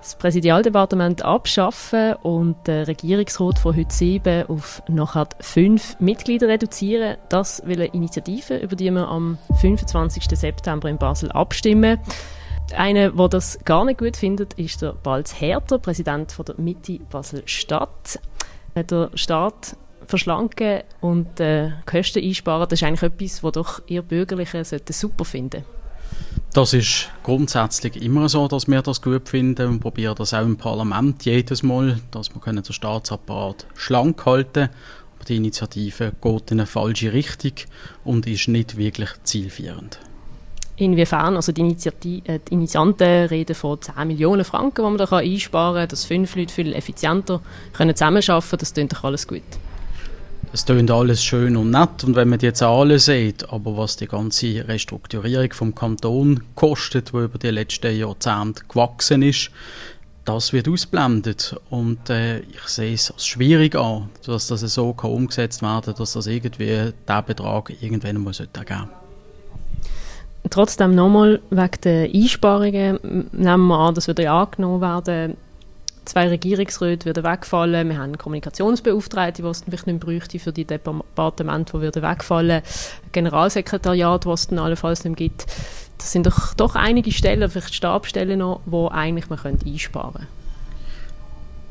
das Präsidialdepartement abschaffen und der Regierungsrat von heute sieben auf nachher fünf Mitglieder reduzieren. Das will eine Initiative, über die wir am 25. September in Basel abstimmen. Einer, der das gar nicht gut findet, ist der Balz Herter, Präsident von der Mitte Basel-Stadt. Der Staat verschlanken und äh, Kosten einsparen, das ist eigentlich etwas, was doch ihr Bürgerlichen super finden sollten. Das ist grundsätzlich immer so, dass wir das gut finden und probieren das auch im Parlament jedes Mal, dass wir können den Staatsapparat schlank halten aber die Initiative geht in eine falsche Richtung und ist nicht wirklich zielführend. Inwiefern? Also die, Initiative, äh, die Initianten reden von 10 Millionen Franken, die man da einsparen kann, dass fünf Leute viel effizienter können zusammenarbeiten können. Das klingt doch alles gut es tönt alles schön und nett und wenn man die Zahlen sieht, aber was die ganze Restrukturierung vom Kanton kostet, wo über die letzten Jahrzehnte gewachsen ist, das wird ausblendet. Und äh, ich sehe es als schwierig an, dass das so kann umgesetzt werden dass das irgendwie der Betrag irgendwann mal sollte ergeben Trotzdem nochmal wegen der Einsparungen, nehmen wir an, das würde ja angenommen werden, zwei Regierungsräte würden wegfallen, wir haben Kommunikationsbeauftragte, die es vielleicht nicht bräuchte für die Departemente, die würden Generalsekretariat, was es allenfalls nicht gibt. Das sind doch, doch einige Stellen, vielleicht Stabstellen noch, wo eigentlich man könnte einsparen. könnte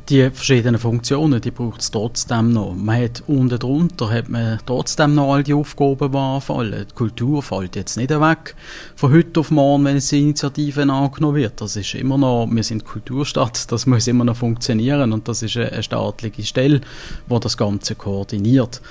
die verschiedenen Funktionen, die braucht es trotzdem noch. Man hat unten drunter hat man trotzdem noch all die Aufgaben, die anfallen. Die Kultur fällt jetzt nicht weg von heute auf morgen, wenn es Initiativen angenommen wird. Das ist immer noch, wir sind Kulturstadt, das muss immer noch funktionieren und das ist eine staatliche Stelle, die das Ganze koordiniert.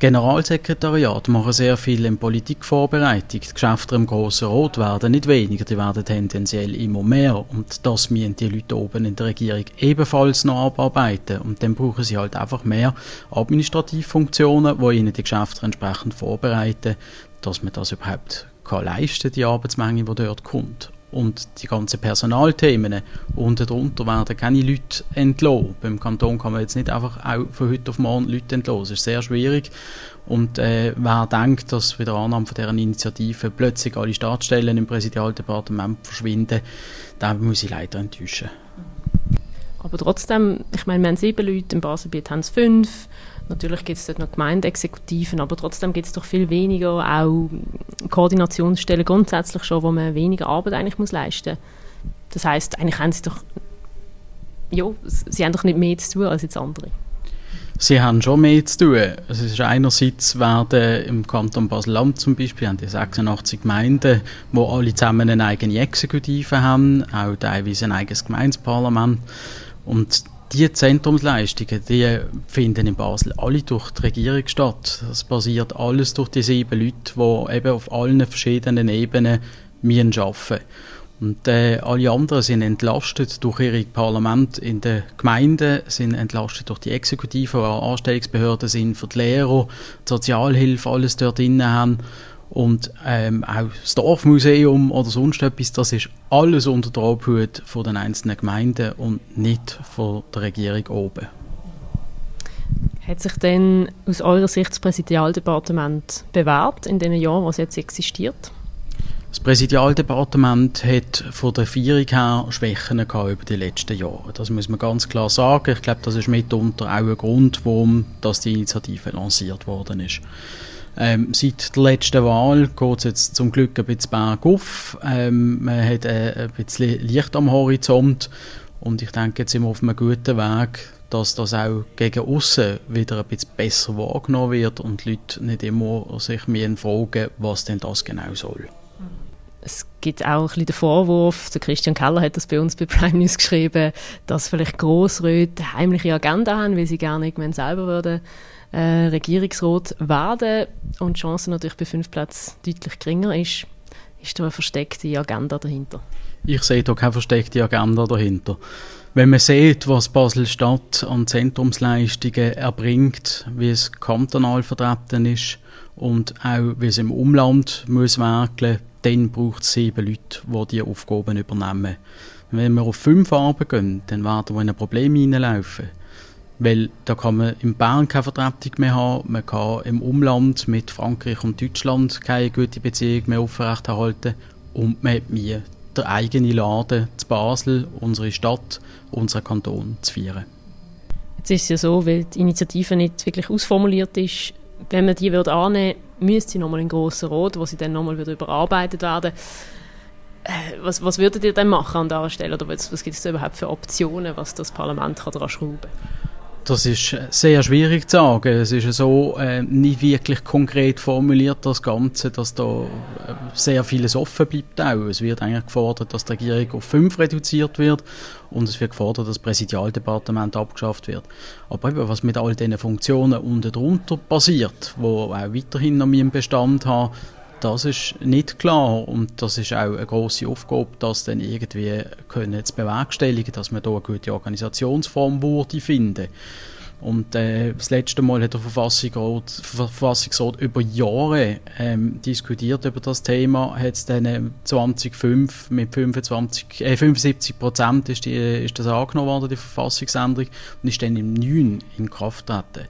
Generalsekretariat machen sehr viel in Politikvorbereitung. Die Geschäfte im Grossen Rot werden nicht weniger, die werden tendenziell immer mehr. Und das müssen die Leute oben in der Regierung ebenfalls noch abarbeiten. Und dann brauchen sie halt einfach mehr Administrativfunktionen, die ihnen die Geschäfte entsprechend vorbereiten, dass man das überhaupt kann leisten, die Arbeitsmenge, die dort kommt und die ganzen Personalthemen. Unten drunter werden keine Leute entlassen. Beim Kanton kann man jetzt nicht einfach auch von heute auf morgen Leute entlassen. Das ist sehr schwierig. Und äh, wer denkt, dass bei der Annahme von dieser Initiative plötzlich alle Staatsstellen im Präsidialdepartement verschwinden, den muss ich leider enttäuschen. Aber trotzdem, ich meine, wir haben sieben Leute, im Baselbiet haben es fünf. Natürlich gibt es dort noch Gemeindeexekutiven, aber trotzdem gibt es doch viel weniger auch Koordinationsstellen grundsätzlich schon, wo man weniger Arbeit eigentlich muss leisten muss. Das heißt, eigentlich haben sie doch, ja, sie haben doch nicht mehr zu tun als jetzt andere. Sie haben schon mehr zu tun. Es ist einerseits werden im Kanton Basel-Land zum Beispiel haben die 86 Gemeinden, wo alle zusammen eine eigene Exekutive haben, auch teilweise ein eigenes Gemeindeparlament. Und die Zentrumsleistungen, die finden in Basel alle durch die Regierung statt. Das passiert alles durch die sieben Leute, die eben auf allen verschiedenen Ebenen müssen arbeiten und äh, alle anderen sind entlastet durch ihre Parlament in den Gemeinden, sind entlastet durch die Exekutive, die Anstellungsbehörden sind, für die Lehrer, die Sozialhilfe, alles dort drin haben. Und ähm, auch das Dorfmuseum oder sonst etwas, das ist alles unter der Obhut von den einzelnen Gemeinden und nicht von der Regierung oben. Hat sich denn aus eurer Sicht das Präsidialdepartement bewährt in den Jahren, was jetzt existiert? Das Präsidialdepartement hat von der Vierung her Schwächen gehabt über die letzten Jahre. Das muss man ganz klar sagen. Ich glaube, das ist mitunter auch ein Grund, warum das die Initiative lanciert worden ist. Ähm, seit der letzten Wahl geht es jetzt zum Glück ein bisschen bergauf. Ähm, man hat äh, ein bisschen Licht am Horizont und ich denke, jetzt sind wir auf einem guten Weg, dass das auch gegen außen wieder ein bisschen besser wahrgenommen wird und die Leute nicht immer sich mehr fragen, was denn das genau soll. Es gibt auch ein bisschen den Vorwurf, der Christian Keller hat das bei uns bei Prime News geschrieben, dass vielleicht Grossräte heimliche Agenda haben, weil sie gerne irgendwann selber würden äh, Regierungsrat werden und die Chance natürlich bei fünf Plätzen deutlich geringer ist, ist da eine versteckte Agenda dahinter? Ich sehe da keine versteckte Agenda dahinter. Wenn man sieht, was Basel-Stadt an Zentrumsleistungen erbringt, wie es kantonal vertreten ist und auch wie es im Umland muss wirken, dann braucht es sieben Leute, die diese Aufgaben übernehmen. Wenn wir auf fünf Farben gehen, dann werden wir in ein Problem hineinlaufen. Weil da kann man in Bern keine Vertretung mehr haben, man kann im Umland mit Frankreich und Deutschland keine gute Beziehung mehr aufrechterhalten und man hat mir der eigene Laden zu Basel, unsere Stadt, unser Kanton zu feiern. Jetzt ist es ja so, weil die Initiative nicht wirklich ausformuliert ist, wenn man die annehmen würde, müsste sie nochmal in grossen Rot, wo sie dann nochmal überarbeitet werden. Äh, was, was würdet ihr denn machen an dieser Stelle? Oder was, was gibt es überhaupt für Optionen, was das Parlament daran schrauben kann? Das ist sehr schwierig zu sagen. Es ist so äh, nicht wirklich konkret formuliert, das Ganze, dass da äh, sehr vieles offen bleibt auch. Es wird eigentlich gefordert, dass die Regierung auf fünf reduziert wird und es wird gefordert, dass das Präsidialdepartement abgeschafft wird. Aber eben, was mit all diesen Funktionen unten drunter passiert, wo auch weiterhin noch einen Bestand haben, das ist nicht klar und das ist auch eine große Aufgabe, das dann irgendwie können zu bewerkstelligen, dass man da eine gute Organisationsform würde finden. Und äh, das letzte Mal hat der Verfassungsrat, Verfassungsrat über Jahre ähm, diskutiert über das Thema. Hat es dann 2005 mit 25, äh, 75 Prozent ist, ist das angenommen worden, die Verfassungsänderung, und ist dann im 9 in Kraft getreten.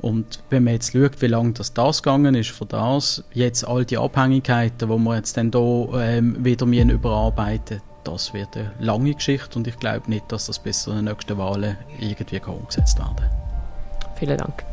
Und wenn man jetzt schaut, wie lange das, das gegangen ist für das, jetzt all die Abhängigkeiten, die wir jetzt dann hier ähm, wieder überarbeiten das wird eine lange Geschichte und ich glaube nicht, dass das bis zu den nächsten Wahlen irgendwie umgesetzt werden Vielen Dank.